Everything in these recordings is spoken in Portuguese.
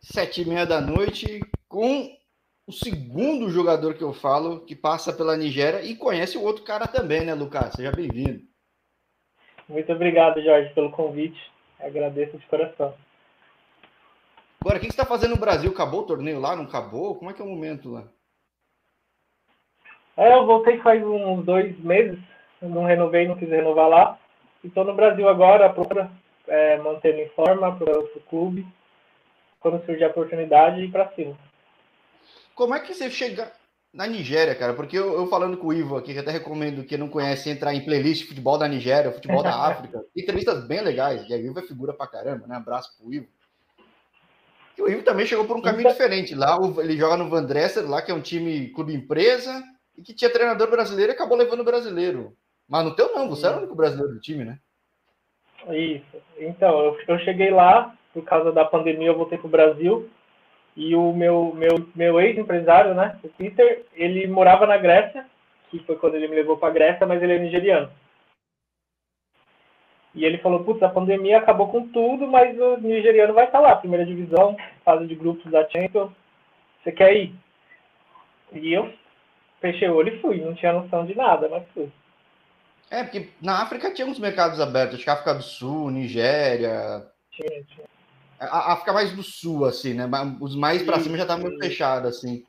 sete e meia da noite, com o segundo jogador que eu falo, que passa pela Nigéria e conhece o outro cara também, né, Lucas? Seja bem-vindo. Muito obrigado, Jorge, pelo convite. Agradeço de coração. Agora, o que você está fazendo no Brasil? Acabou o torneio lá? Não acabou? Como é que é o momento lá? É, eu voltei faz uns dois meses. Eu não renovei, não quis renovar lá. Estou no Brasil agora, procura é, manter em forma para o clube. Quando surgir a oportunidade, ir para cima. Como é que você chega na Nigéria, cara? Porque eu, eu, falando com o Ivo aqui, que até recomendo que não conhece entrar em playlist futebol da Nigéria, futebol da África. Entrevistas bem legais. E a Ivo é figura pra caramba, né? Abraço pro Ivo. E o Ivo também chegou por um caminho diferente. Lá ele joga no Van Dresser, lá que é um time clube empresa, e que tinha treinador brasileiro e acabou levando o brasileiro. Mas no teu não, você era o único brasileiro do time, né? Isso. Então, eu, eu cheguei lá, por causa da pandemia, eu voltei pro Brasil. E o meu, meu, meu ex-empresário, né, o Peter, ele morava na Grécia, que foi quando ele me levou para a Grécia, mas ele é nigeriano. E ele falou, putz, a pandemia acabou com tudo, mas o nigeriano vai estar lá, primeira divisão, fase de grupos da Champions. Você quer ir? E eu fechei o olho e fui, não tinha noção de nada, mas fui. É, porque na África tinha uns mercados abertos, acho que África do Sul, Nigéria. Tinha, tinha. A África mais do sul, assim, né? Os mais para cima já estavam muito fechados, assim.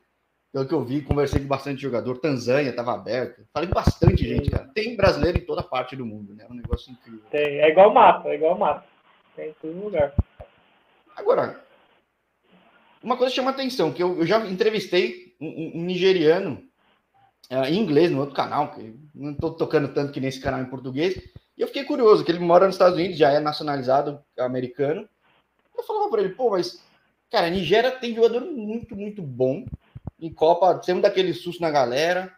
Pelo que eu vi, conversei com bastante jogador. Tanzânia estava aberto. Falei com bastante gente, cara. Tem brasileiro em toda parte do mundo, né? É um negócio incrível. Tem. É igual mata, é igual mata. Tem em todo lugar. Agora, uma coisa chama atenção, que eu, eu já entrevistei um, um nigeriano uh, em inglês no outro canal, que não estou tocando tanto que nesse canal em português. E eu fiquei curioso, que ele mora nos Estados Unidos, já é nacionalizado americano. Eu falava para ele, pô, mas, cara, a Nigéria tem jogador muito, muito bom. Em Copa, sempre daquele susto na galera.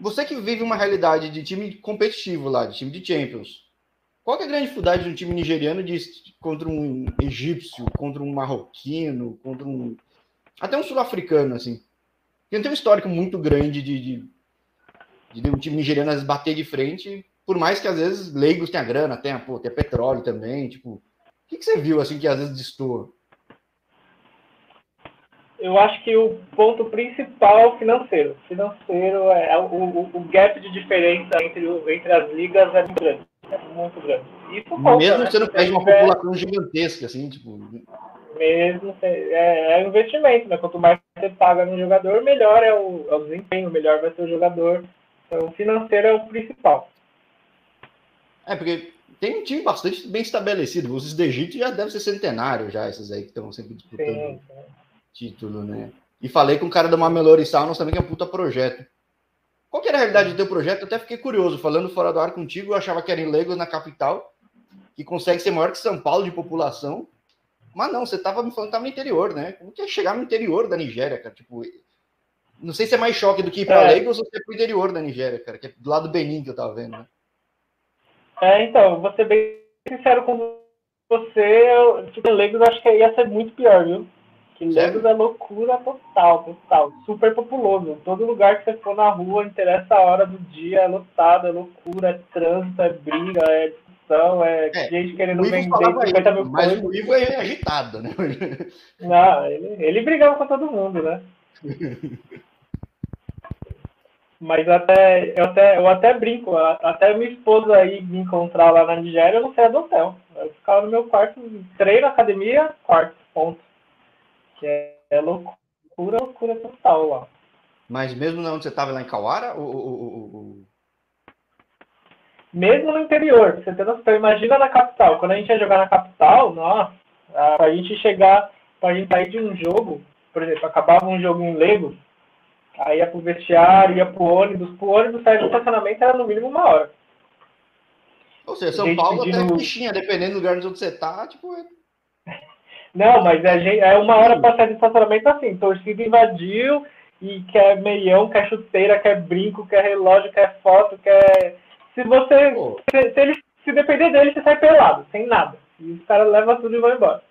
Você que vive uma realidade de time competitivo lá, de time de Champions. Qual é a grande dificuldade de um time nigeriano de, contra um egípcio, contra um marroquino, contra um. Até um sul-africano, assim? Porque não tem um histórico muito grande de, de, de, um time nigeriano às bater de frente, por mais que às vezes leigos tenha grana, tenha, pô, tenha petróleo também, tipo que, que você viu assim que às vezes destoa? Eu acho que o ponto principal é o financeiro. Financeiro é o, o, o gap de diferença entre, entre as ligas é muito grande. É muito grande. Isso Mesmo né? você não perde uma população gigantesca, assim, tipo. Mesmo é, é investimento, né? Quanto mais você paga no jogador, melhor é o, é o desempenho, melhor vai ser o jogador. Então, o financeiro é o principal. É, porque tem um time bastante bem estabelecido. Os do Egito já devem ser centenário, já, esses aí que estão sempre disputando sim, sim. título, né? E falei com o cara da Mamelori Saunas também, que é um puta projeto. Qual que era a realidade do teu projeto? Eu até fiquei curioso. Falando fora do ar contigo, eu achava que era em Lagos, na capital, que consegue ser maior que São Paulo de população. Mas não, você estava me falando que estava no interior, né? Como que é chegar no interior da Nigéria, cara? Tipo, não sei se é mais choque do que ir para é. Lagos ou se é pro interior da Nigéria, cara, que é do lado do Benin que eu tava vendo, né? É, então, vou ser bem sincero com você, tipo, Legos acho que ia ser muito pior, viu? Que Legos é loucura total, total. Super populoso. Todo lugar que você for na rua, interessa a hora do dia, é lotado, é loucura, é trânsito, é briga, é discussão, é, é gente querendo vender 50 mil Mas coisas. o Ivo é agitado, né? Não, ele, ele brigava com todo mundo, né? Mas até eu, até eu até brinco, até minha esposa aí me encontrar lá na Nigéria, eu não saía do hotel. Eu ficava no meu quarto, treino, academia, quarto, ponto. Que é, é loucura, loucura total lá. Mas mesmo onde você estava lá em Kawara? Ou, ou, ou, Mesmo no interior, você tem noção. Imagina na capital. Quando a gente ia jogar na capital, nossa, pra gente chegar, pra gente sair de um jogo, por exemplo, acabava um jogo em Lagos, Aí ia pro vestiário, ia pro ônibus. Pro ônibus sair do estacionamento era no mínimo uma hora. Ou seja, São Paulo pedindo... até fichinha, dependendo do lugar onde você tá, tipo. É Não, mas é, é uma hora pra sair do estacionamento assim, torcida invadiu e quer meião, quer chuteira, quer brinco, quer relógio, quer foto, quer. Se você. Se, se, ele, se depender dele, você sai pelado, sem nada. E os caras levam tudo e vão embora.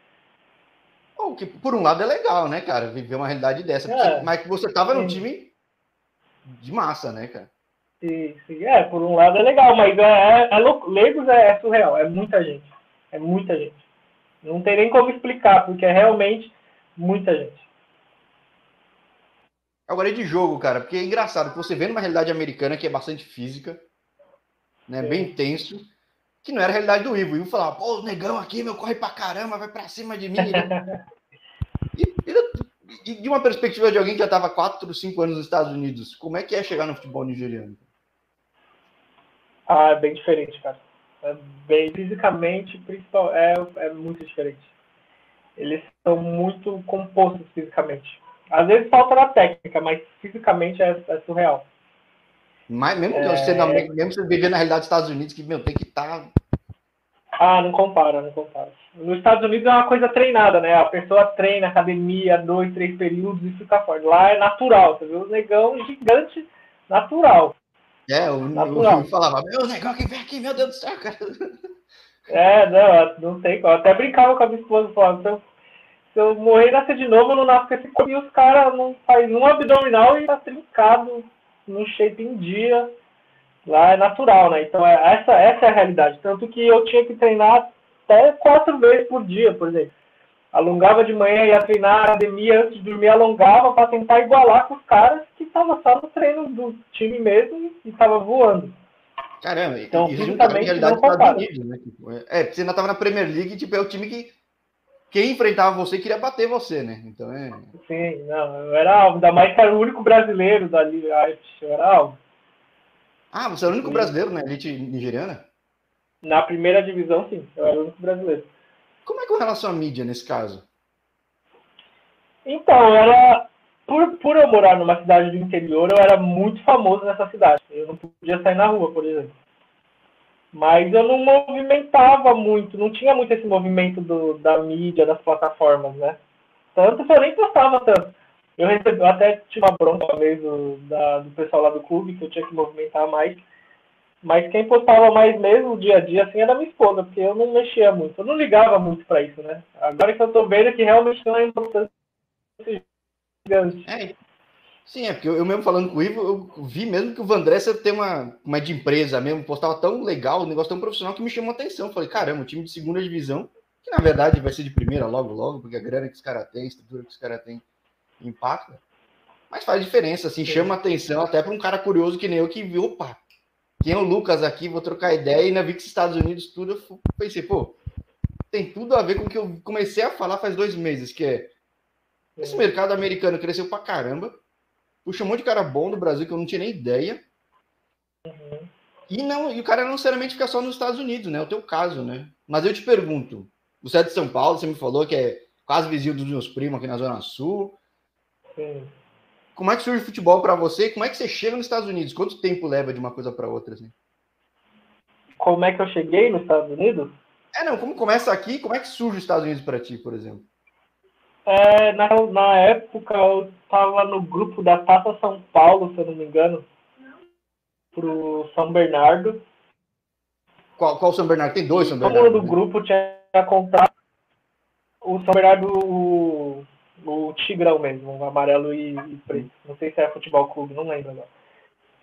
Que, por um lado, é legal, né, cara? Viver uma realidade dessa. É. Mas que você tava num time de massa, né, cara? Sim, sim. É, por um lado é legal, mas é, é, é louco. Legos é, é, surreal, é muita gente. É muita gente. Não tem nem como explicar, porque é realmente muita gente. Agora é de jogo, cara, porque é engraçado que você vê numa realidade americana que é bastante física, né, bem tenso, que não era a realidade do Ivo. O Ivo falava, pô, o negão aqui, meu, corre pra caramba, vai pra cima de mim. e, e, de uma perspectiva de alguém que já estava 4, 5 anos nos Estados Unidos, como é que é chegar no futebol nigeriano? Ah, é bem diferente, cara. É bem fisicamente, principal, é, é muito diferente. Eles são muito compostos fisicamente. Às vezes falta na técnica, mas fisicamente é, é surreal. Mas mesmo, é... você, mesmo você viver na realidade dos Estados Unidos, que meu, tem que estar. Tá... Ah, não compara, não compara. Nos Estados Unidos é uma coisa treinada, né? A pessoa treina academia, dois, três períodos e fica forte. Lá é natural, você vê o negão gigante natural. É, o, natural. o falava, meu negão que vem aqui, meu Deus do céu, cara. É, não, não tem como. Até brincava com a minha esposa, falando, se eu, se eu morrer e nascer de novo, eu não nasço com esse corpo. E os caras não fazem um abdominal e tá trincado, no shape em dia. Lá é natural, né? Então, é, essa, essa é a realidade. Tanto que eu tinha que treinar até quatro vezes por dia, por exemplo. Alongava de manhã, ia treinar academia antes de dormir, alongava para tentar igualar com os caras que estavam só no treino do time mesmo e estava voando. Caramba, então, isso justamente realidade dos Estados Unidos, né? Tipo, é, você ainda estava na Premier League, tipo, é o time que quem enfrentava você queria bater você, né? Então é. Sim, não, eu era alvo, ainda mais que era o único brasileiro da Liga, eu era alvo. Ah, você era o único sim. brasileiro na elite nigeriana? Na primeira divisão, sim, eu era o único brasileiro. Como é com relação à mídia nesse caso? Então, era. Por, por eu morar numa cidade do interior, eu era muito famoso nessa cidade. Eu não podia sair na rua, por exemplo. Mas eu não movimentava muito, não tinha muito esse movimento do, da mídia, das plataformas, né? Tanto que eu nem postava tanto. Eu, recebi, eu até tinha uma bronca uma vez do, da, do pessoal lá do clube, que eu tinha que movimentar mais. Mas quem postava mais mesmo, dia a dia, assim, era minha esposa, porque eu não mexia muito. Eu não ligava muito para isso, né? Agora que eu tô vendo que realmente tem uma importância gigante. É, sim, é porque eu, eu, mesmo falando com o Ivo, eu vi mesmo que o Vandressa tem uma, uma de empresa mesmo, postava tão legal, um negócio tão profissional que me chamou a atenção. Falei, caramba, um time de segunda divisão, que na verdade vai ser de primeira logo, logo, porque a grana que os caras têm, a estrutura que os caras têm impacta. Mas faz diferença, assim, sim. chama atenção até para um cara curioso que nem eu que viu, opa, quem é o Lucas aqui, vou trocar ideia, e ainda vi que os Estados Unidos tudo, eu pensei, pô, tem tudo a ver com o que eu comecei a falar faz dois meses, que é esse mercado americano cresceu pra caramba, puxa um monte de cara bom do Brasil que eu não tinha nem ideia, uhum. e, não, e o cara não necessariamente fica só nos Estados Unidos, né, é o teu caso, né, mas eu te pergunto, você é de São Paulo, você me falou que é quase vizinho dos meus primos aqui na Zona Sul, Sim. Como é que surge o futebol para você? Como é que você chega nos Estados Unidos? Quanto tempo leva de uma coisa para outra? Assim? Como é que eu cheguei nos Estados Unidos? É, não. Como começa aqui? Como é que surge os Estados Unidos para ti, por exemplo? É, na, na época eu estava no grupo da Taça São Paulo, se eu não me engano, pro São Bernardo. Qual, qual São Bernardo? Tem dois São Bernardo. Todo mundo do né? grupo tinha comprado o São Bernardo, o o Tigrão mesmo, o amarelo e, e, preto. Não sei se é futebol clube, não lembro agora.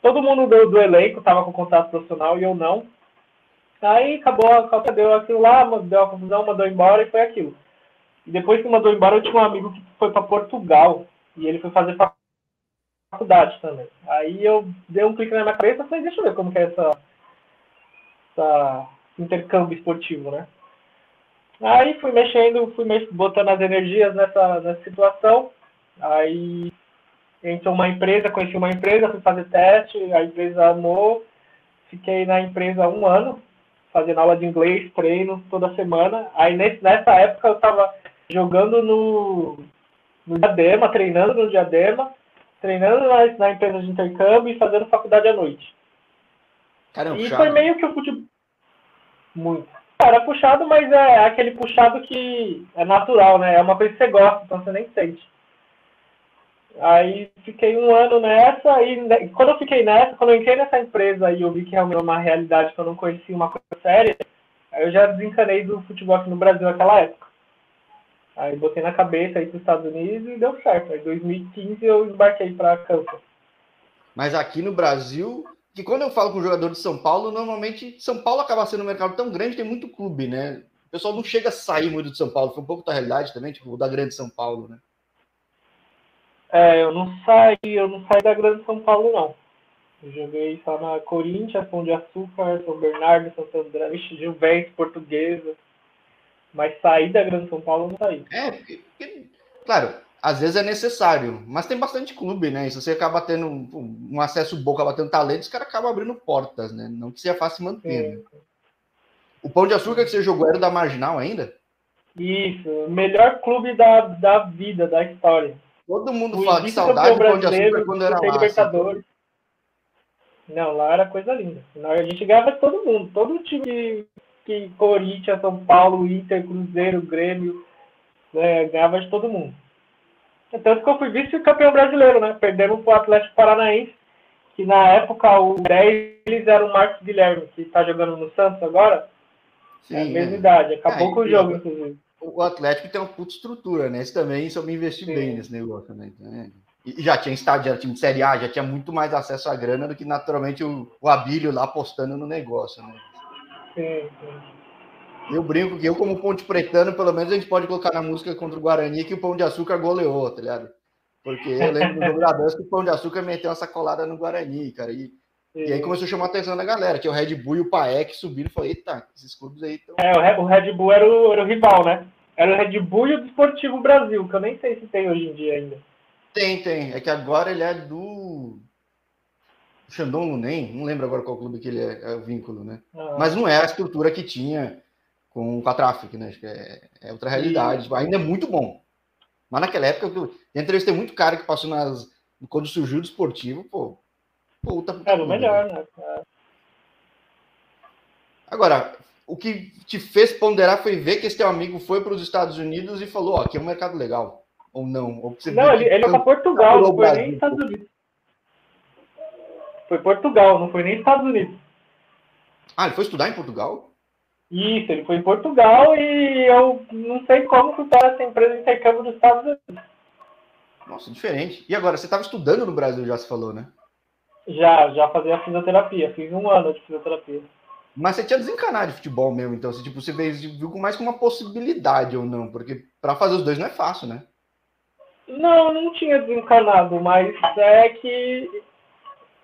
Todo mundo do, do elenco estava com contrato profissional e eu não. Aí acabou, a deu aquilo lá, deu a confusão, mandou embora e foi aquilo. Depois que mandou embora, eu tinha um amigo que foi para Portugal e ele foi fazer faculdade também. Aí eu dei um clique na minha cabeça e falei, deixa eu ver como que é essa, essa intercâmbio esportivo, né? Aí fui mexendo, fui botando as energias nessa, nessa situação. Aí entrou uma empresa, conheci uma empresa, fui fazer teste, a empresa amou. Fiquei na empresa um ano, fazendo aula de inglês, treino toda semana. Aí nesse, nessa época eu estava jogando no, no Diadema, treinando no Diadema, treinando na, na empresa de intercâmbio e fazendo faculdade à noite. Caramba, e foi meio que o futebol. Muito. Cara, é puxado, mas é aquele puxado que é natural, né? É uma coisa que você gosta, então você nem sente. Aí fiquei um ano nessa e quando eu fiquei nessa, quando eu entrei nessa empresa e eu vi que realmente era uma realidade que eu não conhecia, uma coisa séria, aí eu já desencanei do futebol aqui no Brasil naquela época. Aí botei na cabeça aí para os Estados Unidos e deu certo. Aí em 2015 eu embarquei para Kansas. Mas aqui no Brasil, que quando eu falo com jogador de São Paulo, normalmente São Paulo acaba sendo um mercado tão grande, tem muito clube, né? o pessoal não chega a sair muito de São Paulo. Foi um pouco da realidade também, tipo, da grande São Paulo, né? É, eu não saí, eu não saí da grande São Paulo, não. Eu joguei só na Corinthians, Pão de Açúcar, São Bernardo, Santo André, Juventus, Portuguesa. Mas sair da Grande São Paulo não saí. É, porque, porque, claro, às vezes é necessário, mas tem bastante clube, né? E se você acaba tendo um, um acesso bom, acaba tendo talento, os caras acabam abrindo portas, né? Não que seja fácil manter. Né? O Pão de Açúcar que você jogou era da Marginal ainda? Isso, melhor clube da, da vida, da história. Todo mundo o fala que saudade do Pão de Açúcar quando era lá. Libertadores. Não, lá era coisa linda. A gente ganhava todo mundo, todo time que Corinthians, São Paulo, Inter, Cruzeiro, Grêmio, né, ganhava de todo mundo. Tanto que eu fui vice-campeão brasileiro, né? Perdemos para o Atlético Paranaense, que na época o 10 eles era o Marcos Guilherme, que está jogando no Santos agora. Sim, é a mesma é. idade, acabou é, com o jogo, inclusive. O Atlético tem uma puta estrutura, né? Esse também soube investir Sim. bem nesse negócio, né? Então, é... E já tinha estádio, era time de Série A, já tinha muito mais acesso à grana do que naturalmente o, o Abílio lá apostando no negócio, né? Sim, sim. Eu brinco que eu, como Ponte Pretano, pelo menos a gente pode colocar na música contra o Guarani que o Pão de Açúcar goleou, tá ligado? Porque eu lembro do que o Pão de Açúcar meteu uma sacolada no Guarani, cara. E, e aí começou a chamar a atenção da galera, que é o Red Bull e o Paek subiram e falei, eita, esses clubes aí estão. É, o Red Bull era o, era o rival, né? Era o Red Bull e o Desportivo Brasil, que eu nem sei se tem hoje em dia ainda. Tem, tem. É que agora ele é do Shandong Lunen, não lembro agora qual clube que ele é, é o vínculo, né? Ah. Mas não é a estrutura que tinha com, com a Traffic, né? Acho que é, é outra realidade. E... Ainda é muito bom. Mas naquela época, eu entrevistei muito cara que passou nas. Quando surgiu o esportivo, pô. Puta, Era o melhor, né? Agora, o que te fez ponderar foi ver que esse teu amigo foi para os Estados Unidos e falou: ó, aqui é um mercado legal. Ou não? Ou não, ele, ele é para Portugal, não foi nem Estados Unidos. Foi Portugal, não foi nem Estados Unidos. Ah, ele foi estudar em Portugal? Isso, ele foi em Portugal e eu não sei como que para essa empresa de intercâmbio dos Estados Unidos. Nossa, diferente. E agora, você estava estudando no Brasil, já se falou, né? Já, já fazia fisioterapia. Fiz um ano de fisioterapia. Mas você tinha desencanado de futebol mesmo, então. Você, tipo, você viu mais como uma possibilidade ou não? Porque para fazer os dois não é fácil, né? Não, não tinha desencanado, mas é que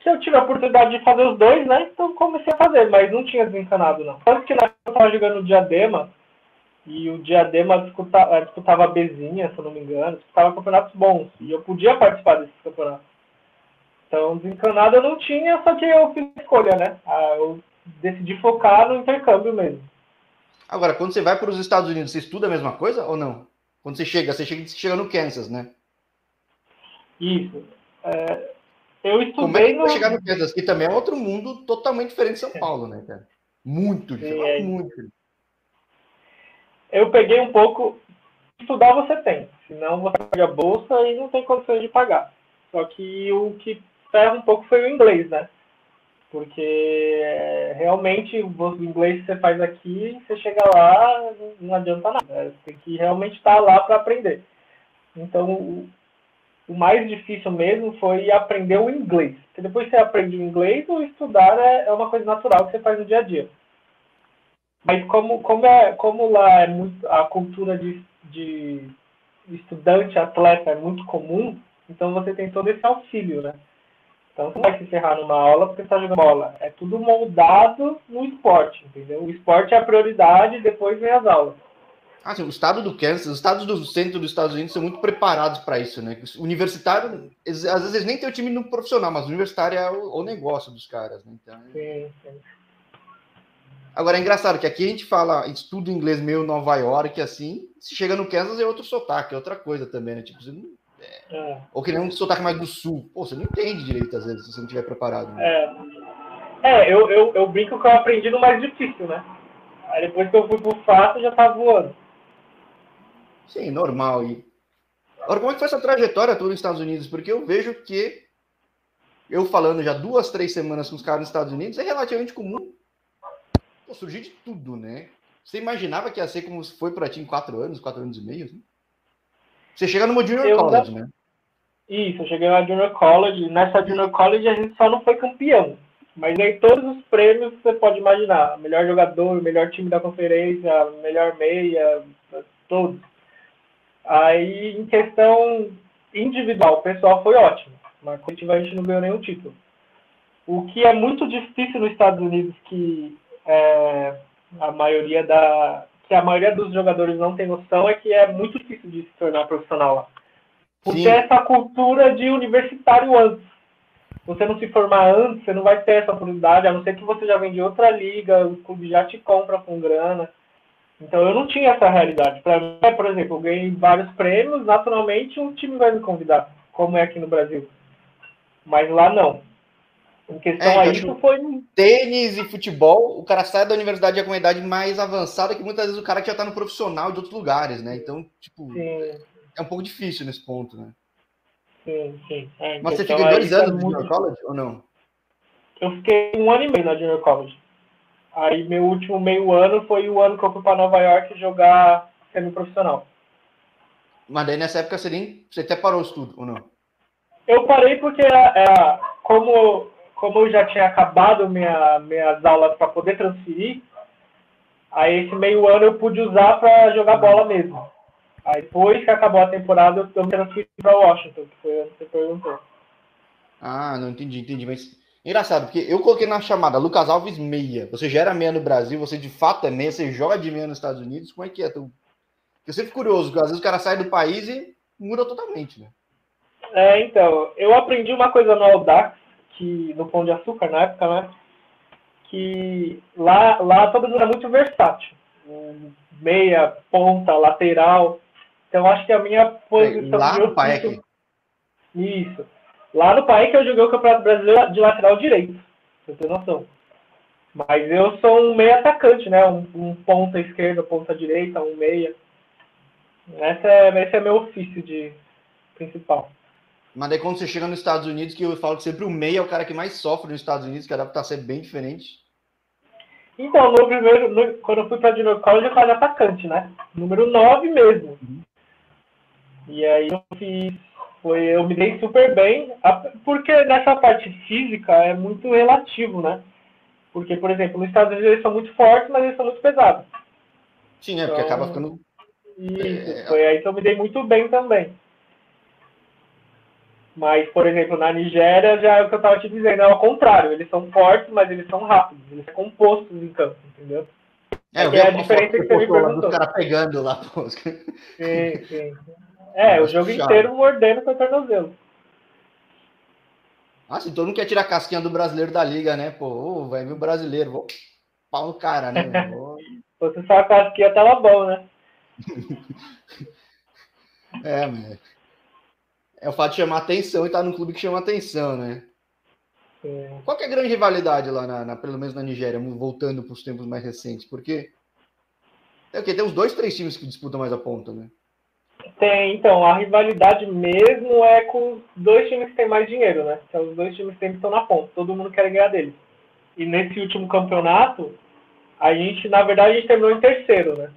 se eu tive a oportunidade de fazer os dois, né? Então comecei a fazer, mas não tinha desencanado, não. Tanto que na eu estava jogando o Diadema, e o Diadema disputava, eh, disputava a Bezinha, se eu não me engano, disputava campeonatos bons, e eu podia participar desses campeonatos. Então, desencanado eu não tinha, só que eu fiz escolha, né? Ah, eu decidi focar no intercâmbio mesmo. Agora, quando você vai para os Estados Unidos, você estuda a mesma coisa ou não? Quando você chega, você chega, você chega no Kansas, né? Isso. É, eu estudei Como é chegar no Kansas? Que também é outro mundo totalmente diferente de São Paulo, né, cara? Muito diferente. É. Muito. Eu peguei um pouco. Estudar você tem, senão você paga a bolsa e não tem condições de pagar. Só que o que ferra um pouco foi o inglês, né? Porque é, realmente o inglês que você faz aqui, você chega lá, não adianta nada. Você tem que realmente estar lá para aprender. Então, o mais difícil mesmo foi aprender o inglês. Porque depois você aprende o inglês, o estudar é, é uma coisa natural que você faz no dia a dia. Mas como, como, é, como lá é muito, a cultura de, de estudante, atleta é muito comum, então você tem todo esse auxílio, né? Então você não vai se encerrar numa aula porque está jogando bola. É tudo moldado no esporte, entendeu? O esporte é a prioridade depois vem as aulas. Ah, sim, o estado do Kansas, os estados do centro dos Estados Unidos são muito preparados para isso, né? O universitário, às vezes nem tem o time no profissional, mas o universitário é o, o negócio dos caras, né? Então, sim, sim. Agora é engraçado que aqui a gente fala, estudo inglês meio Nova York, assim, se chega no Kansas é outro sotaque, é outra coisa também, né? Tipo, você não, é, é. Ou que nem um sotaque mais do sul. Pô, você não entende direito às vezes se você não estiver preparado. Né? É, é eu, eu, eu brinco que eu aprendi no mais difícil, né? Aí depois que eu fui pro fácil, já tava voando. Sim, normal. E... Agora, como é que foi essa trajetória toda nos Estados Unidos? Porque eu vejo que eu falando já duas, três semanas com os caras nos Estados Unidos é relativamente comum Pô, surgir de tudo, né? Você imaginava que ia ser como foi para ti em quatro anos, quatro anos e meio? Assim? Você chega numa Junior eu College, né? Isso, eu cheguei na Junior College. Nessa Junior College a gente só não foi campeão. Mas aí todos os prêmios você pode imaginar. Melhor jogador, melhor time da conferência, melhor meia, todos. Aí, em questão individual, pessoal foi ótimo. Mas coletiva a gente não ganhou nenhum título. O que é muito difícil nos Estados Unidos, que é, a maioria da que a maioria dos jogadores não tem noção, é que é muito difícil de se tornar profissional lá. Porque Sim. essa cultura de universitário antes. Você não se formar antes, você não vai ter essa oportunidade, a não ser que você já vem de outra liga, o clube já te compra com grana. Então eu não tinha essa realidade. Para mim, por exemplo, eu ganhei vários prêmios, naturalmente um time vai me convidar, como é aqui no Brasil. Mas lá não. Em questão é, a isso foi. Tênis e futebol, o cara sai da universidade com uma idade mais avançada que muitas vezes o cara que já está no profissional de outros lugares, né? Então, tipo, sim. é um pouco difícil nesse ponto, né? Sim, sim. É, Mas você fica dois anos no muito... Junior College ou não? Eu fiquei um ano e meio na Junior College. Aí meu último meio ano foi o ano que eu fui para Nova York jogar semi-profissional. Mas daí nessa época você nem. Você até parou o estudo, ou não? Eu parei porque é, como, como eu já tinha acabado minha, minhas aulas para poder transferir, aí esse meio ano eu pude usar para jogar bola mesmo. Aí depois que acabou a temporada, eu me transferi para Washington, que foi onde você perguntou. Ah, não entendi, entendi. Mas Engraçado, porque eu coloquei na chamada Lucas Alves meia. Você já era meia no Brasil, você de fato é meia, você joga de meia nos Estados Unidos. Como é que é? Eu sempre curioso, porque às vezes o cara sai do país e muda totalmente, né? É, então, eu aprendi uma coisa no Audax, que, no Pão de Açúcar, na época, né? Que lá, lá todo mundo é muito versátil. Meia, ponta, lateral. Então, acho que a minha posição... Lá no Paek. Isso. Lá no país que eu joguei o Campeonato Brasileiro de lateral direito, pra você ter noção. Mas eu sou um meia atacante, né? Um, um ponta esquerda, ponta direita, um meia. Esse é, esse é meu ofício de principal. Mas daí quando você chega nos Estados Unidos, que eu falo que sempre o meia é o cara que mais sofre nos Estados Unidos, que a adaptação é bem diferente. Então, no primeiro, no, quando eu fui para Junior College, eu fazia atacante, né? Número 9 mesmo. Uhum. E aí eu fiz foi, eu me dei super bem, porque nessa parte física é muito relativo, né? Porque, por exemplo, nos Estados Unidos eles são muito fortes, mas eles são muito pesados. Sim, é, então, porque acaba ficando. Isso, é... foi aí que eu me dei muito bem também. Mas, por exemplo, na Nigéria já é o que eu estava te dizendo, é ao contrário, eles são fortes, mas eles são rápidos, eles são compostos em campo, entendeu? É, vi é a diferença que você me perguntou. Os caras pegando lá. Sim, sim. É, o jogo inteiro mordendo com o tornozelo. Ah, se todo mundo quer tirar a casquinha do brasileiro da liga, né? Pô, vai vir o brasileiro, vou pau no cara, né? Vou... Fosse só a casquinha, tava bom, né? é, mas... É o fato de chamar atenção e estar tá num clube que chama atenção, né? É. Qual é a grande rivalidade lá, na, na pelo menos na Nigéria, voltando para os tempos mais recentes? Porque é? Tem uns dois, três times que disputam mais a ponta, né? Tem, então, a rivalidade mesmo é com os dois times que têm mais dinheiro, né? São os dois times que sempre estão na ponta, todo mundo quer ganhar deles. E nesse último campeonato, a gente, na verdade, a gente terminou em terceiro, né?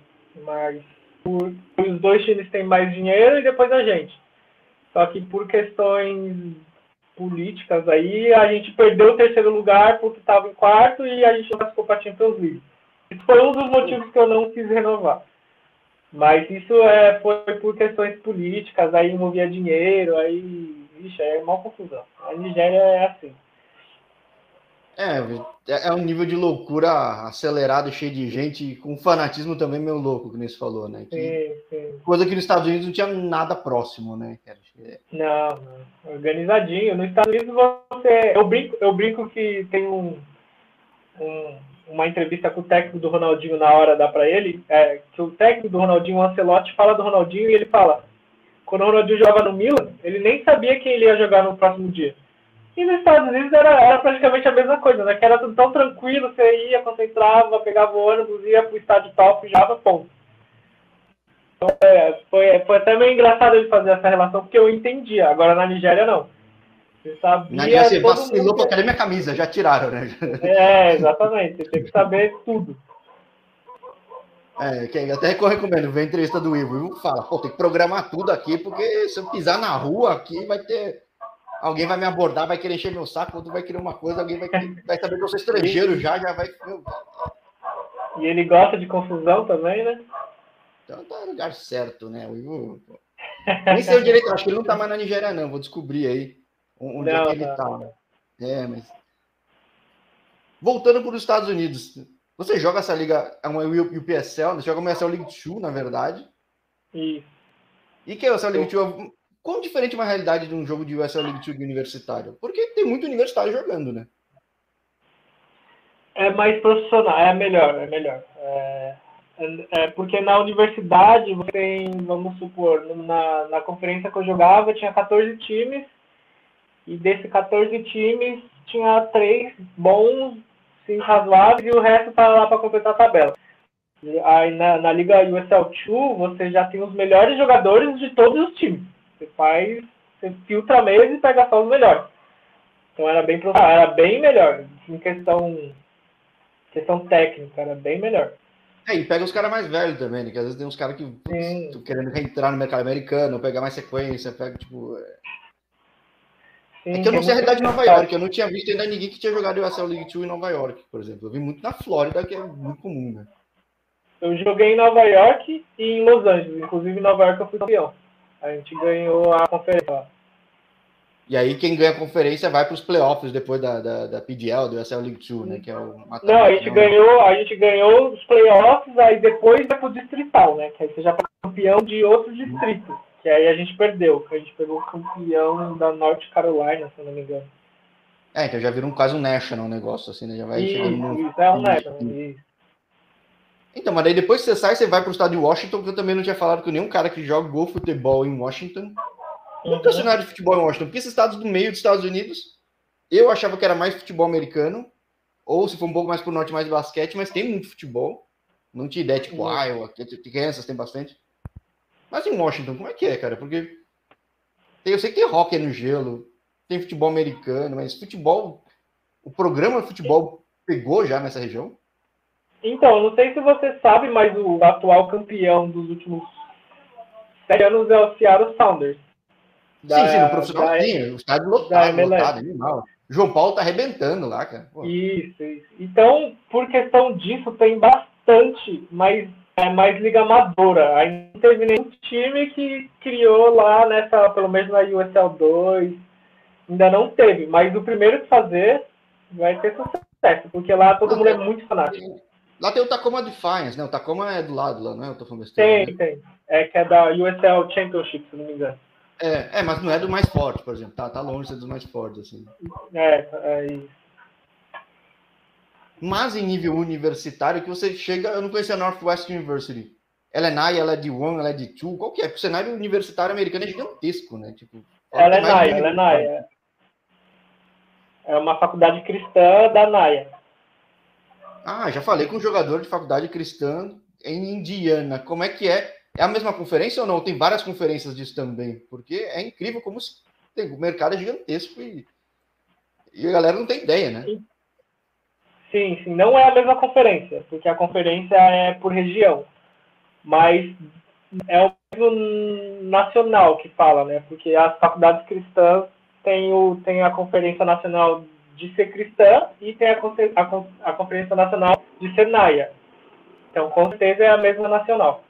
Mas por, os dois times têm mais dinheiro e depois a gente. Só que por questões políticas aí, a gente perdeu o terceiro lugar porque estava em quarto e a gente não participou para a Champions League. Isso foi um dos motivos que eu não quis renovar. Mas isso é, foi por questões políticas, aí envolvia dinheiro, aí, vixe, é uma confusão. A Nigéria é assim. É, é, é um nível de loucura acelerado, cheio de gente, com fanatismo também meio louco, que nem você falou, né? Que, sim, sim. Coisa que nos Estados Unidos não tinha nada próximo, né? Não, não, organizadinho. Nos Estados Unidos você. Eu brinco, eu brinco que tem um, um uma entrevista com o técnico do Ronaldinho na hora dá para ele, é, que o técnico do Ronaldinho, o Ancelotti, fala do Ronaldinho e ele fala, quando o Ronaldinho joga no Milan, ele nem sabia quem ele ia jogar no próximo dia. E nos Estados Unidos era, era praticamente a mesma coisa, né? Que era tudo tão tranquilo, você ia, concentrava, pegava o ônibus, ia pro estádio top e já ponto. Então, é, foi, foi até meio engraçado ele fazer essa relação, porque eu entendia. Agora na Nigéria, não. Você sabia. Você vacilou mundo... cadê minha camisa? Já tiraram, né? É, exatamente. Você tem que saber tudo. É, que até recomendo, vem a entrevista do Ivo. Ivo fala, pô, tem que programar tudo aqui, porque se eu pisar na rua aqui, vai ter. alguém vai me abordar, vai querer encher meu saco, outro vai querer uma coisa, alguém vai, vai saber que eu sou estrangeiro já, já vai. E ele gosta de confusão também, né? Então tá no lugar certo, né? O Nem sei o direito, acho que ele não tá mais na Nigéria, não. Vou descobrir aí onde não, é que ele tá. Né? É, mas. Voltando para os Estados Unidos, você joga essa liga, é uma UPSL, você joga uma USL League 2, na verdade. Isso. E que é a USL League 2? Quão diferente é uma realidade de um jogo de USL League 2 universitário? Porque tem muito universitário jogando, né? É mais profissional, é melhor, é melhor. É, é, porque na universidade você tem, vamos supor, na, na conferência que eu jogava tinha 14 times e desses 14 times tinha três bons, cinco razoáveis e o resto tá lá para completar a tabela. Aí na, na Liga USL 2 você já tem os melhores jogadores de todos os times. Você faz, você filtra mesmo e pega só os melhores. Então era bem era bem melhor em questão questão técnica, era bem melhor. É, e pega os caras mais velhos também, né? Que às vezes tem uns caras que estão querendo reentrar no mercado americano, pegar mais sequência, pega, tipo. É... Sim, é que eu não sei a realidade de Nova York, eu não tinha visto ainda ninguém que tinha jogado o USL League 2 em Nova York, por exemplo. Eu vi muito na Flórida, que é muito comum, né? Eu joguei em Nova York e em Los Angeles. Inclusive, em Nova York eu fui campeão. A gente ganhou a conferência lá. E aí quem ganha a conferência vai para os playoffs depois da, da, da PDL, do USL League 2, né? Que é o Não, a gente, ganhou, a gente ganhou os playoffs, aí depois vai para o distrital, né? Que aí você já foi campeão de outro distrito. Que aí a gente perdeu, a gente pegou o campeão da North Carolina, se eu não me engano. É, então já virou quase um national negócio, assim, né? Já vai isso, chegando no... Isso, é um national, isso. Então, mas aí depois que você sai, você vai para o estado de Washington, que eu também não tinha falado com nenhum cara que joga gol futebol em Washington Nunca uhum. cenário de futebol em Washington, porque esses estados do meio dos Estados Unidos, eu achava que era mais futebol americano, ou se for um pouco mais pro norte, mais basquete, mas tem muito futebol. Não tinha ideia, tipo, uhum. Iowa, Kansas tem bastante. Mas em Washington, como é que é, cara? Porque tem, eu sei que tem hockey no gelo, tem futebol americano, mas futebol, o programa de futebol pegou já nessa região? Então, não sei se você sabe, mas o atual campeão dos últimos sete anos é o Seattle Sounders. Da, sim, sim, no profissional da, sim, o estádio lotado, lotado, animal. João Paulo tá arrebentando lá, cara. Pô. Isso, isso. Então, por questão disso, tem bastante, mas é mais liga amadora. Aí não teve nenhum time que criou lá nessa, pelo menos na USL 2. Ainda não teve, mas o primeiro que fazer vai ter sucesso, porque lá todo mundo é, é muito fanático. Lá tem o Tacoma Defiance, né? O Tacoma é do lado lá, não é? Eu tô falando besteira, tem, né? tem. É que é da USL Championship, se não me engano. É, é, mas não é do mais forte, por exemplo. Tá, tá longe de ser dos mais fortes, assim. É, é isso. Mas em nível universitário, que você chega. Eu não conhecia a Northwest University. Ela é NAI, ela é de One, ela é de Two. Qual que é? Porque o cenário universitário americano é gigantesco, né? Tipo, ela é NAI, ela é NAI. É. é uma faculdade cristã da NAIA. Ah, já falei com um jogador de faculdade cristã em Indiana. Como é que é? É a mesma conferência ou não? Tem várias conferências disso também, porque é incrível como tem, o mercado é gigantesco e, e a galera não tem ideia, né? Sim, sim, não é a mesma conferência, porque a conferência é por região, mas é o mesmo nacional que fala, né? Porque as faculdades cristãs têm, o, têm a Conferência Nacional de Ser Cristã e tem a, a, a Conferência Nacional de Ser Naia. Então, com certeza é a mesma nacional.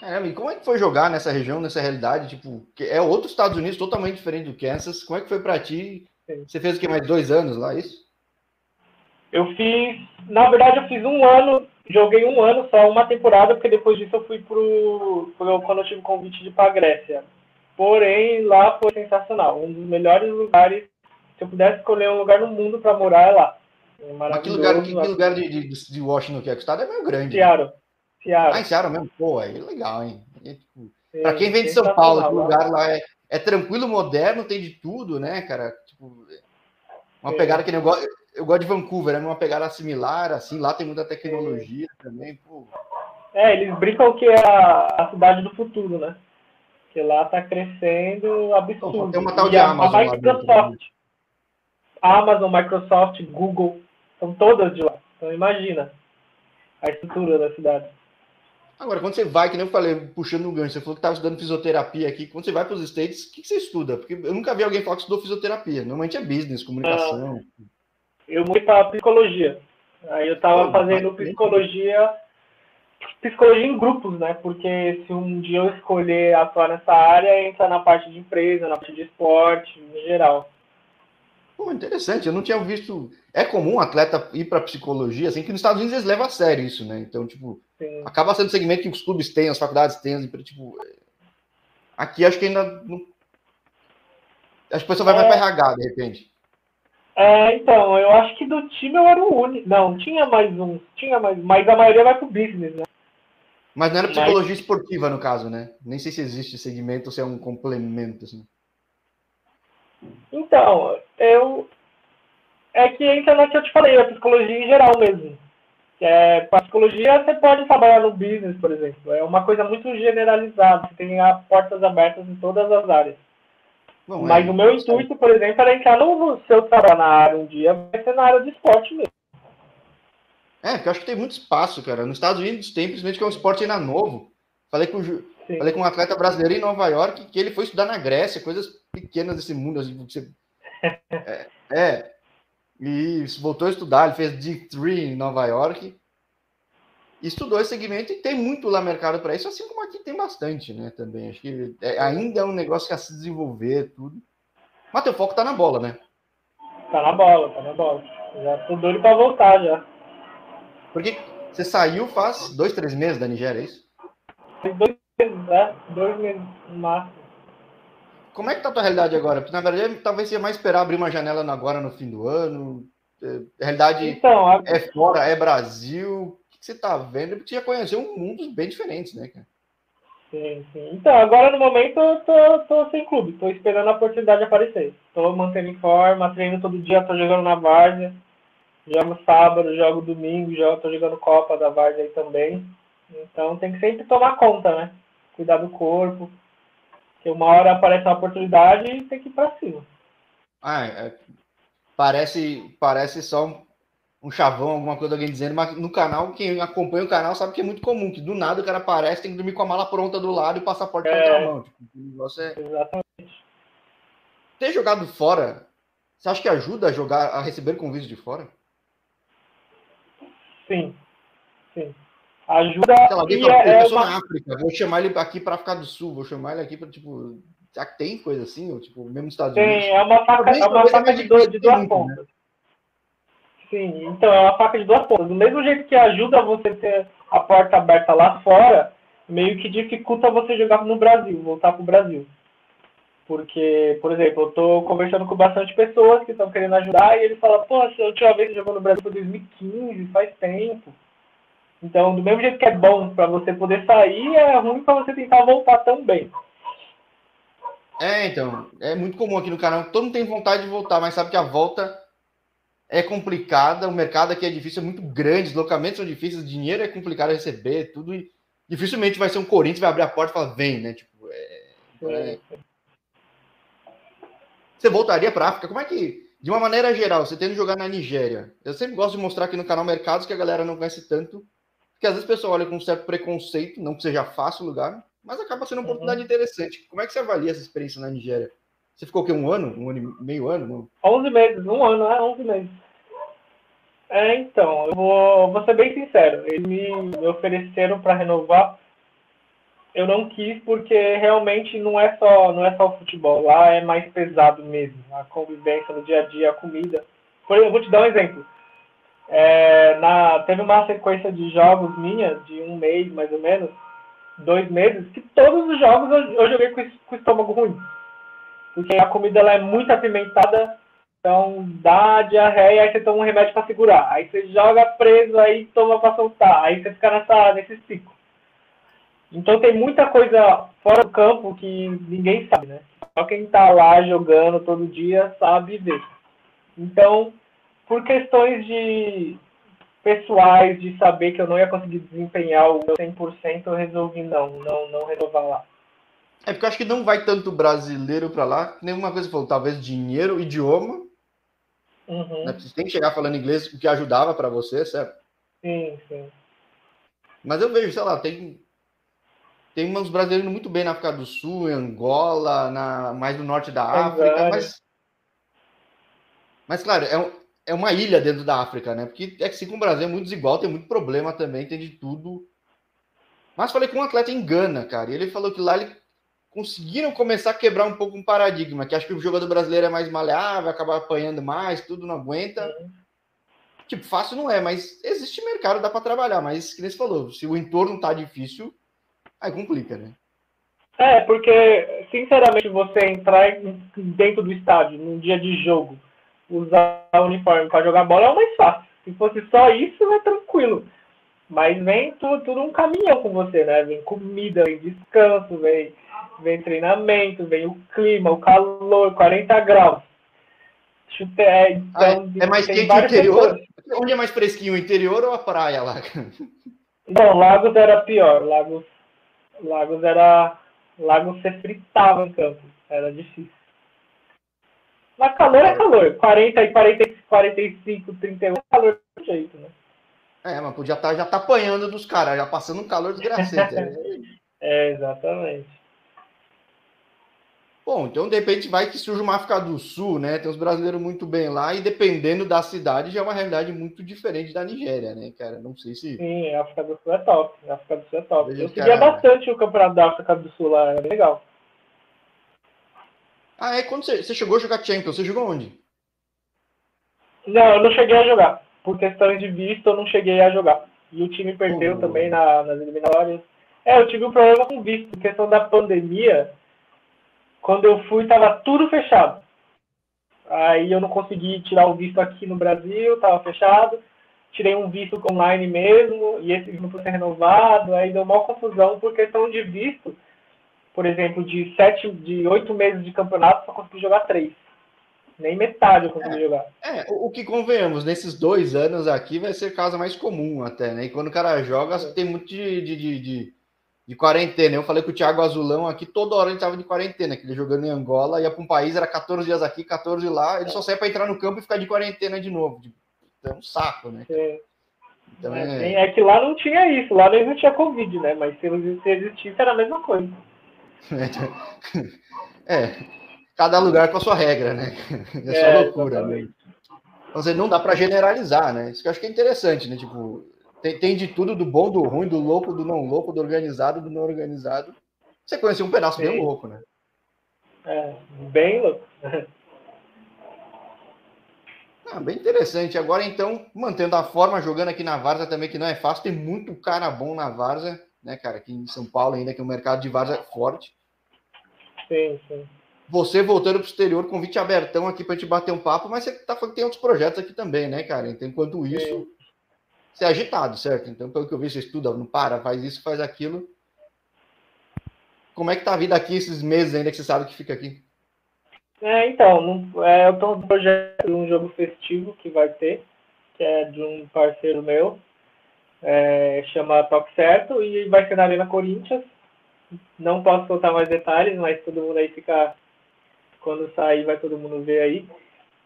Caramba, e como é que foi jogar nessa região, nessa realidade? Tipo, é outro Estados Unidos totalmente diferente do Kansas. Como é que foi para ti? Você fez o que mais dois anos lá, é isso? Eu fiz, na verdade, eu fiz um ano, joguei um ano só, uma temporada, porque depois disso eu fui pro, pro quando eu tive o convite de ir para Grécia. Porém, lá foi sensacional, um dos melhores lugares. Se eu pudesse escolher um lugar no mundo para morar, é lá. É Mas que lugar, que, que lugar de, de, de, Washington que é? O estado é meio grande. Seattle. Né? Seattle. Ah, em Seattle mesmo? Pô, é legal, hein? É, tipo, para quem vem de São Paulo, o lugar lá é, é tranquilo, moderno, tem de tudo, né, cara? Tipo, uma pegada que eu gosto, eu gosto de Vancouver, é uma pegada similar, assim, lá tem muita tecnologia também, pô. É, eles brincam que é a, a cidade do futuro, né? Que lá tá crescendo absurdo. Tem uma tal de Amazon. A Microsoft, Amazon, Microsoft, Google, são todas de lá. Então imagina a estrutura da cidade. Agora, quando você vai, que nem eu falei, puxando o gancho, você falou que estava estudando fisioterapia aqui. Quando você vai para os States, o que, que, você estuda? Porque eu nunca vi alguém falar que estudou fisioterapia. Normalmente é business, comunicação. Eu fui para psicologia. Aí eu estava fazendo psicologia, psicologia em grupos, né? Porque se um dia eu escolher atuar nessa área, entra na parte de empresa, na parte de esporte, em geral. Pô, interessante. Eu não tinha visto. É comum um atleta ir para psicologia, assim, que nos Estados Unidos eles levam a sério isso, né? Então, tipo, Sim. acaba sendo um segmento que os clubes têm, as faculdades têm, tipo. Aqui acho que ainda não. Acho que a pessoa vai é... para RH, de repente. É, então, eu acho que do time eu era o único. Não, tinha mais um. Tinha mais, mas a maioria vai pro business, né? Mas não era psicologia mas... esportiva, no caso, né? Nem sei se existe segmento ou se é um complemento, assim. Então, eu. É que entra no que eu te falei, a psicologia em geral mesmo. É, para psicologia, você pode trabalhar no business, por exemplo. É uma coisa muito generalizada. Você tem as portas abertas em todas as áreas. Bom, Mas é, o meu intuito, por exemplo, era entrar no, seu trabalho na área um dia, vai ser na área de esporte mesmo. É, porque eu acho que tem muito espaço, cara. Nos Estados Unidos tem, principalmente que é um esporte ainda novo. Falei com, falei com um atleta brasileiro em Nova York que ele foi estudar na Grécia, coisas pequenas desse mundo. Assim, você... é, é, e voltou a estudar, ele fez D3 em Nova York. Estudou esse segmento e tem muito lá mercado para isso, assim como aqui tem bastante, né? Também. Acho que é, ainda é um negócio que a se desenvolver, tudo. Mas teu foco tá na bola, né? Tá na bola, tá na bola. Já tô doido pra voltar já. Porque você saiu faz dois, três meses da Nigéria, é isso? Dois meses, né? Dois meses no máximo. Como é que tá a tua realidade agora? Porque, na verdade, talvez seja mais esperar abrir uma janela agora no fim do ano. É, realidade então, a... é fora, é Brasil. Que você tá vendo? Porque você já conheceu um mundo bem diferentes, né, cara? Sim, sim. Então, agora no momento eu tô, tô sem clube, tô esperando a oportunidade aparecer. Tô mantendo em forma, treino todo dia, tô jogando na Várzea. Jogo sábado, jogo domingo, jogo, tô jogando Copa da Várzea aí também. Então tem que sempre tomar conta, né? Cuidar do corpo, que uma hora aparece uma oportunidade e tem que ir para cima. Ah, é, parece, parece só um, um, chavão, alguma coisa alguém dizendo, mas no canal, quem acompanha o canal sabe que é muito comum, que do nada o cara aparece, tem que dormir com a mala pronta do lado e o passaporte é, mão. Tipo, o negócio é... Exatamente. Ter jogado fora, você acha que ajuda a jogar, a receber convites de fora? Sim, sim ajuda. Sei alguém fala, é, eu sou uma... na África, vou chamar ele aqui para ficar do Sul, vou chamar ele aqui para, tipo, tem coisa assim, ou, tipo, mesmo Estados tem, Unidos? Tem, é uma faca, é uma faca de, dois, de duas pontas. Né? Sim, então é uma faca de duas pontas. Do mesmo jeito que ajuda você ter a porta aberta lá fora, meio que dificulta você jogar no Brasil, voltar para o Brasil. Porque, por exemplo, eu estou conversando com bastante pessoas que estão querendo ajudar e eles falam, pô, a última vez que jogou no Brasil foi 2015, faz tempo. Então, do mesmo jeito que é bom para você poder sair, é ruim para você tentar voltar também. É, então, é muito comum aqui no canal. Todo mundo tem vontade de voltar, mas sabe que a volta é complicada. O mercado aqui é difícil, é muito grande, os deslocamentos são difíceis, dinheiro é complicado receber, tudo. E dificilmente vai ser um Corinthians vai abrir a porta e falar, vem, né? Tipo, é, é... Você voltaria para a África? Como é que, de uma maneira geral, você tendo jogar na Nigéria? Eu sempre gosto de mostrar aqui no canal mercados que a galera não conhece tanto porque às vezes o pessoal olha com um certo preconceito, não que seja fácil o lugar, mas acaba sendo uma uhum. oportunidade interessante. Como é que você avalia essa experiência na Nigéria? Você ficou aqui um ano? Um ano meio ano? Não? 11 meses, um ano, é 11 meses. É, então, eu vou, vou ser bem sincero. Eles me, ofereceram para renovar. Eu não quis porque realmente não é só não é só o futebol. Lá é mais pesado mesmo. A convivência no dia a dia, a comida. Por eu vou te dar um exemplo. É, na, teve uma sequência de jogos minha, de um mês mais ou menos, dois meses, que todos os jogos eu, eu joguei com, com o estômago ruim. Porque a comida ela é muito apimentada, então dá diarreia, aí você toma um remédio para segurar. Aí você joga preso, aí toma para soltar. Aí você fica nessa, nesse ciclo. Então tem muita coisa fora do campo que ninguém sabe, né? Só quem tá lá jogando todo dia sabe ver. Então, por questões de pessoais, de saber que eu não ia conseguir desempenhar o meu 100%, eu resolvi não, não, não renovar lá. É porque eu acho que não vai tanto brasileiro para lá, nenhuma coisa falou, talvez dinheiro, idioma. Uhum. Né? Você tem que chegar falando inglês, o que ajudava para você, certo? Sim, sim. Mas eu vejo, sei lá, tem tem uns brasileiros muito bem na África do Sul, em Angola, na, mais no norte da África, mas, mas claro, é, um, é uma ilha dentro da África, né? Porque é que sim, com o Brasil é muito desigual, tem muito problema também, tem de tudo. Mas falei com um atleta em Gana, cara, e ele falou que lá ele conseguiram começar a quebrar um pouco um paradigma, que acho que o jogador brasileiro é mais maleável, acaba apanhando mais, tudo não aguenta. Uhum. Tipo, fácil não é, mas existe mercado, dá para trabalhar, mas que nem você falou, se o entorno tá difícil, aí complica, né? É, porque, sinceramente, você entrar dentro do estádio num dia de jogo, usar o uniforme para jogar bola é o mais fácil. Se fosse só isso, é tranquilo. Mas vem tudo, tudo um caminhão com você, né? Vem comida, vem descanso, vem vem treinamento, vem o clima, o calor, 40 graus. Chute, é, então, ah, é, é mais quente o interior? Onde é mais fresquinho, o interior ou a praia lá? Não, Lagos era pior. Lagos, Lagos era. Lagos você fritava em campo. Era difícil. Mas calor é calor. 40, 40, 45, 31 é calor do jeito, né? É, mas podia estar tá, já tá apanhando dos caras, já passando um calor desgraçado. é, exatamente. Bom, então de repente vai que surge uma África do Sul, né? Tem os brasileiros muito bem lá, e dependendo da cidade, já é uma realidade muito diferente da Nigéria, né, cara? Não sei se. Sim, a África do Sul é top. A África do Sul é top. Veja Eu seguia cara... bastante o campeonato da África do Sul lá, é legal. Ah, é? Quando você, você chegou a jogar Champions, você jogou onde? Não, eu não cheguei a jogar. Por questões de visto, eu não cheguei a jogar. E o time perdeu oh. também na, nas eliminatórias. É, eu tive um problema com visto, por questão da pandemia quando eu fui, estava tudo fechado. Aí eu não consegui tirar o visto aqui no Brasil, estava fechado. Tirei um visto online mesmo, e esse não foi renovado. Aí deu uma confusão por questão de visto. Por exemplo, de sete, de oito meses de campeonato, só consegui jogar três. Nem metade eu consegui é, jogar. É, o que convenhamos, nesses dois anos aqui vai ser casa mais comum até, né? E quando o cara joga, tem muito de, de, de, de de quarentena. Eu falei com o Thiago Azulão aqui, toda hora ele estava de quarentena, que ele jogando em Angola, ia para um país, era 14 dias aqui, 14 lá, ele só saía para entrar no campo e ficar de quarentena de novo. Então, é um saco, né? É. Então, é... é... que lá não tinha isso, lá não existia Covid, né? Mas se existisse, era a mesma coisa. É, cada lugar com a sua regra, né? É só é, loucura, né? Então, não dá para generalizar, né? Isso que eu acho que é interessante, né? Tipo, tem, tem, de tudo, do bom, do ruim, do louco, do não louco, do organizado, do não organizado. Você conheceu um pedaço bem, bem louco, né? É, bem louco. Ah, bem interessante. Agora, então, mantendo a forma, jogando aqui na Varsa também, que não é fácil, tem muito cara bom na Varsa, né, cara? Aqui em São Paulo ainda, que o mercado de Varsa é forte. Sim, sim. Você voltando para o exterior, convite abertão aqui para gente bater um papo, mas você tá falando que tem outros projetos aqui também, né, cara? Então, enquanto isso, sim ser agitado, certo? Então, pelo que eu vi, você estuda, não para, faz isso, faz aquilo. Como é que tá a vida aqui esses meses ainda que você sabe que fica aqui? É, então, é, eu estou no projeto de um jogo festivo que vai ter, que é de um parceiro meu, é, chama Toque Certo, e vai ser na Arena Corinthians. Não posso soltar mais detalhes, mas todo mundo aí fica. Quando sair, vai todo mundo ver aí.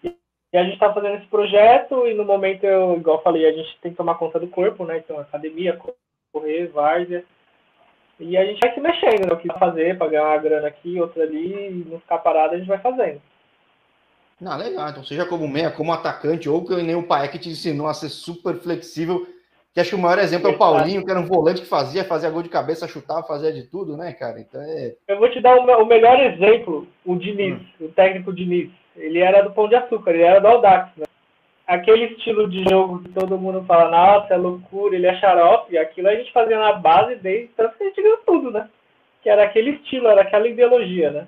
E a gente está fazendo esse projeto e no momento, eu, igual eu falei, a gente tem que tomar conta do corpo, né? Então, academia, correr, várzea. E a gente vai se mexendo, né? O que fazer para ganhar uma grana aqui, outra ali, e não ficar parado, a gente vai fazendo. Não, legal. Então, seja como meia, como atacante, ou que nem o que te ensinou a ser super flexível. Que acho que o maior exemplo é o Paulinho, que era um volante que fazia, fazia gol de cabeça, chutava, fazia de tudo, né, cara? Então é. Eu vou te dar o, melhor exemplo, o Diniz, hum. o técnico Diniz. Ele era do Pão de Açúcar, ele era do Audax, né? Aquele estilo de jogo que todo mundo fala, nossa, é loucura, ele é xarope, aquilo a gente fazia na base desde tanto que a gente ganhou tudo, né? Que era aquele estilo, era aquela ideologia, né?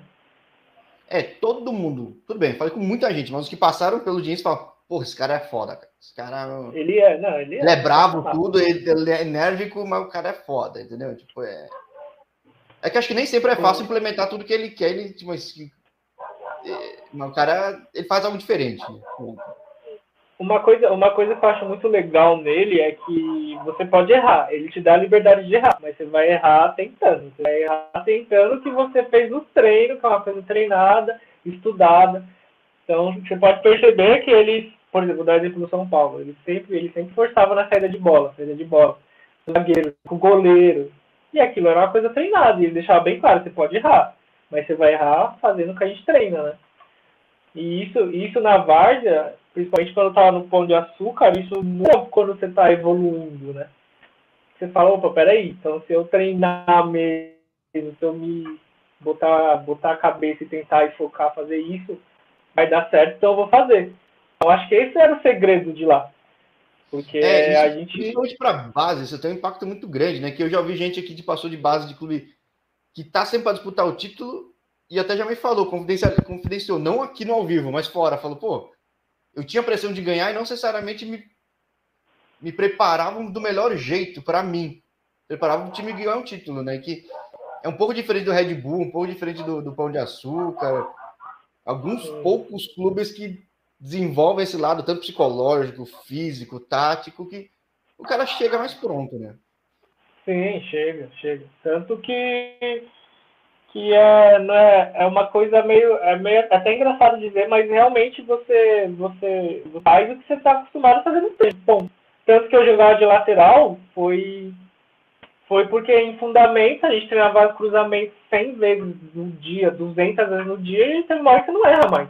É, todo mundo. Tudo bem, falei com muita gente, mas os que passaram pelo Diniz falam, porra, esse cara é foda, cara. Esse cara. Ele é, não, ele é. Ele é bravo, tudo, ele, ele, é enérgico, mas o cara é foda, entendeu? Tipo, é. É que acho que nem sempre é fácil implementar tudo que ele quer, ele, tipo, mas o cara ele faz algo diferente. Uma coisa, uma coisa que eu acho muito legal nele é que você pode errar. Ele te dá a liberdade de errar, mas você vai errar tentando. Você vai errar tentando o que você fez no treino, que é uma coisa treinada, estudada. Então você pode perceber que ele, por exemplo, dar exemplo do São Paulo, ele sempre, ele sempre forçava na saída de bola, saída de bola. Zagueiro, o goleiro. E aquilo era uma coisa treinada, e ele deixava bem claro, você pode errar, mas você vai errar fazendo o que a gente treina, né? E isso, isso na várzea, principalmente quando eu tava no pão de açúcar, isso é quando você tá evoluindo, né? Você fala, opa, peraí, então se eu treinar mesmo, se eu me botar, botar a cabeça e tentar e focar fazer isso, vai dar certo, então eu vou fazer. Eu acho que esse era o segredo de lá. Porque é, isso, a gente. Principalmente para base, isso tem um impacto muito grande, né? Que eu já ouvi gente aqui que passou de base de clube que tá sempre para disputar o título e até já me falou, confidenciou, não aqui no ao vivo, mas fora. Falou, pô, eu tinha pressão de ganhar e não necessariamente me, me preparavam do melhor jeito para mim. Preparavam o time ganhar um título, né? Que é um pouco diferente do Red Bull, um pouco diferente do, do Pão de Açúcar. Alguns poucos clubes que desenvolvem esse lado tanto psicológico, físico, tático, que o cara chega mais pronto, né? Sim, chega, chega. Tanto que que é, né, é uma coisa meio, é meio até engraçado de ver, mas realmente você, você faz o que você está acostumado a fazer no tempo. Bom, tanto que eu jogava de lateral foi, foi porque em fundamento a gente treinava cruzamentos 100 vezes no dia, 200 vezes no dia, e tem uma hora que não erra mais.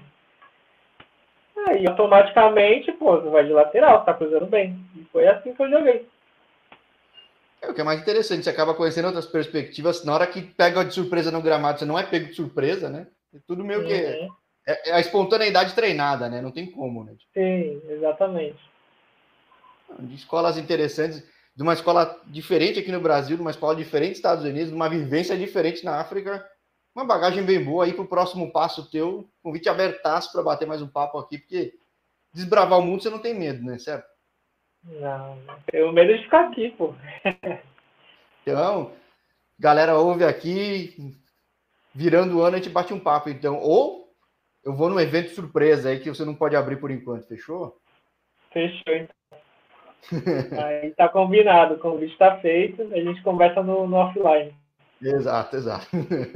Aí automaticamente, pô, você vai de lateral, você tá cruzando bem. E foi assim que eu joguei. É o que é mais interessante, você acaba conhecendo outras perspectivas. Na hora que pega de surpresa no gramado, você não é pego de surpresa, né? É tudo meio uhum. que. É, é, a espontaneidade treinada, né? Não tem como, né? Sim, exatamente. De escolas interessantes, de uma escola diferente aqui no Brasil, de uma escola diferente nos Estados Unidos, de uma vivência diferente na África. Uma bagagem bem boa aí para o próximo passo teu. Convite abertaço para bater mais um papo aqui, porque desbravar o mundo você não tem medo, né? Certo? Não, tenho medo de ficar aqui, pô. Então, galera, ouve aqui, virando o ano a gente bate um papo, então. Ou eu vou num evento surpresa aí que você não pode abrir por enquanto, fechou? Fechou, então. aí tá combinado, o convite tá feito, a gente conversa no, no offline. Exato, exato.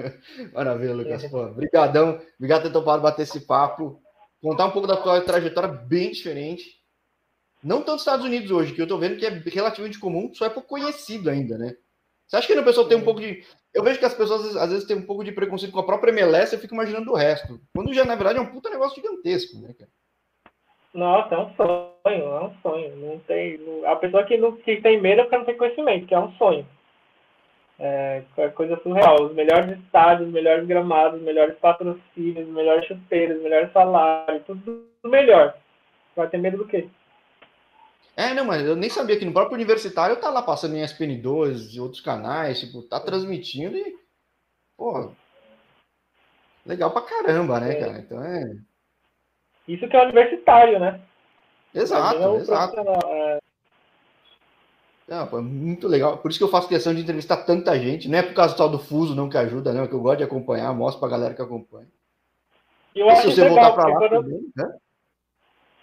Maravilha, Lucas. É. Pô, obrigadão. Obrigado por ter topado bater esse papo. Contar um pouco da tua trajetória bem diferente. Não tanto nos Estados Unidos hoje, que eu tô vendo que é relativamente comum, só é pouco conhecido ainda, né? Você acha que a pessoa tem um pouco de. Eu vejo que as pessoas às vezes têm um pouco de preconceito com a própria MLS, eu fico imaginando o resto. Quando já, na verdade, é um puta negócio gigantesco, né, cara? Nossa, é um sonho, é um sonho. Não tem, a pessoa que, não, que tem medo é porque não tem conhecimento, que é um sonho. É, é coisa surreal. Os melhores estádios, os melhores gramados, os melhores patrocínios, os melhores chuteiros, os melhores salários, tudo melhor. Vai ter medo do quê? É, não, mas eu nem sabia que no próprio universitário tá lá passando em SPN2 e outros canais, tipo, tá transmitindo e. Pô. Legal pra caramba, né, é. cara? Então é. Isso que é universitário, né? Exato, é exato. É... Não, pô, muito legal. Por isso que eu faço questão de entrevistar tanta gente. Não é por causa do tal do fuso não que ajuda, não, é que eu gosto de acompanhar, mostro pra galera que acompanha. Eu e acho se você legal, voltar pra lá quando... também, né?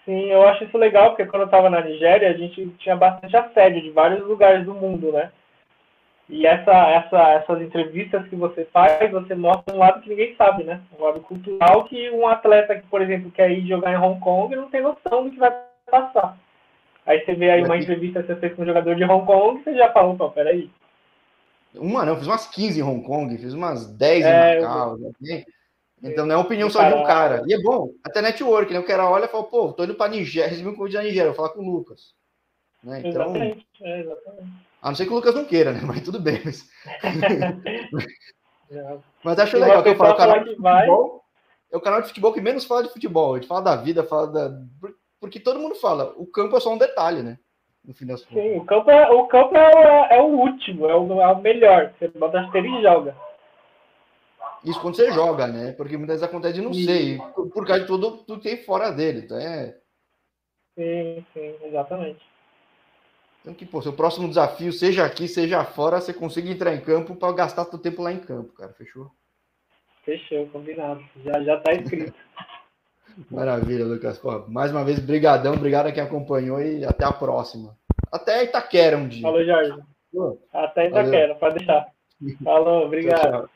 Sim, eu acho isso legal, porque quando eu estava na Nigéria, a gente tinha bastante assédio de vários lugares do mundo, né? E essa, essa, essas entrevistas que você faz, você mostra um lado que ninguém sabe, né? Um lado cultural que um atleta que, por exemplo, quer ir jogar em Hong Kong não tem noção do que vai passar. Aí você vê aí uma entrevista que você fez com um jogador de Hong Kong, você já falou, pô, peraí. Uma não, fiz umas 15 em Hong Kong, fiz umas 10 é, em Macau. Eu... Né? Então não é opinião só de um cara. E é bom, até network, né? O cara olha e fala, pô, tô indo para Nigéria, recebi um convite da Nigéria, vou falar com o Lucas. Né? Então, exatamente, é, exatamente. A não ser que o Lucas não queira, né? Mas tudo bem. Mas, mas acho legal que eu falo, o canal de futebol é o canal de futebol que menos fala de futebol. A gente fala da vida, fala da. Porque todo mundo fala, o campo é só um detalhe, né? No fim das contas. Sim, o campo é o, campo é, o, é o último, é o, é o melhor. Você bota a esteira e joga. Isso quando você joga, né? Porque muitas vezes acontece de não ser, por, por causa de tudo, tudo que tem fora dele. Então é. Sim, sim, exatamente. Então que, pô, seu próximo desafio, seja aqui, seja fora, você consiga entrar em campo para gastar seu tempo lá em campo, cara. Fechou? Fechou, combinado. Já, já tá escrito. Maravilha, Lucas. Pô, mais uma vez, brigadão, obrigado a quem acompanhou e até a próxima. Até Itaquera um dia. Falou, Jorge. Pô, até Itaquera, valeu. pode deixar. Falou, obrigado. tchau, tchau.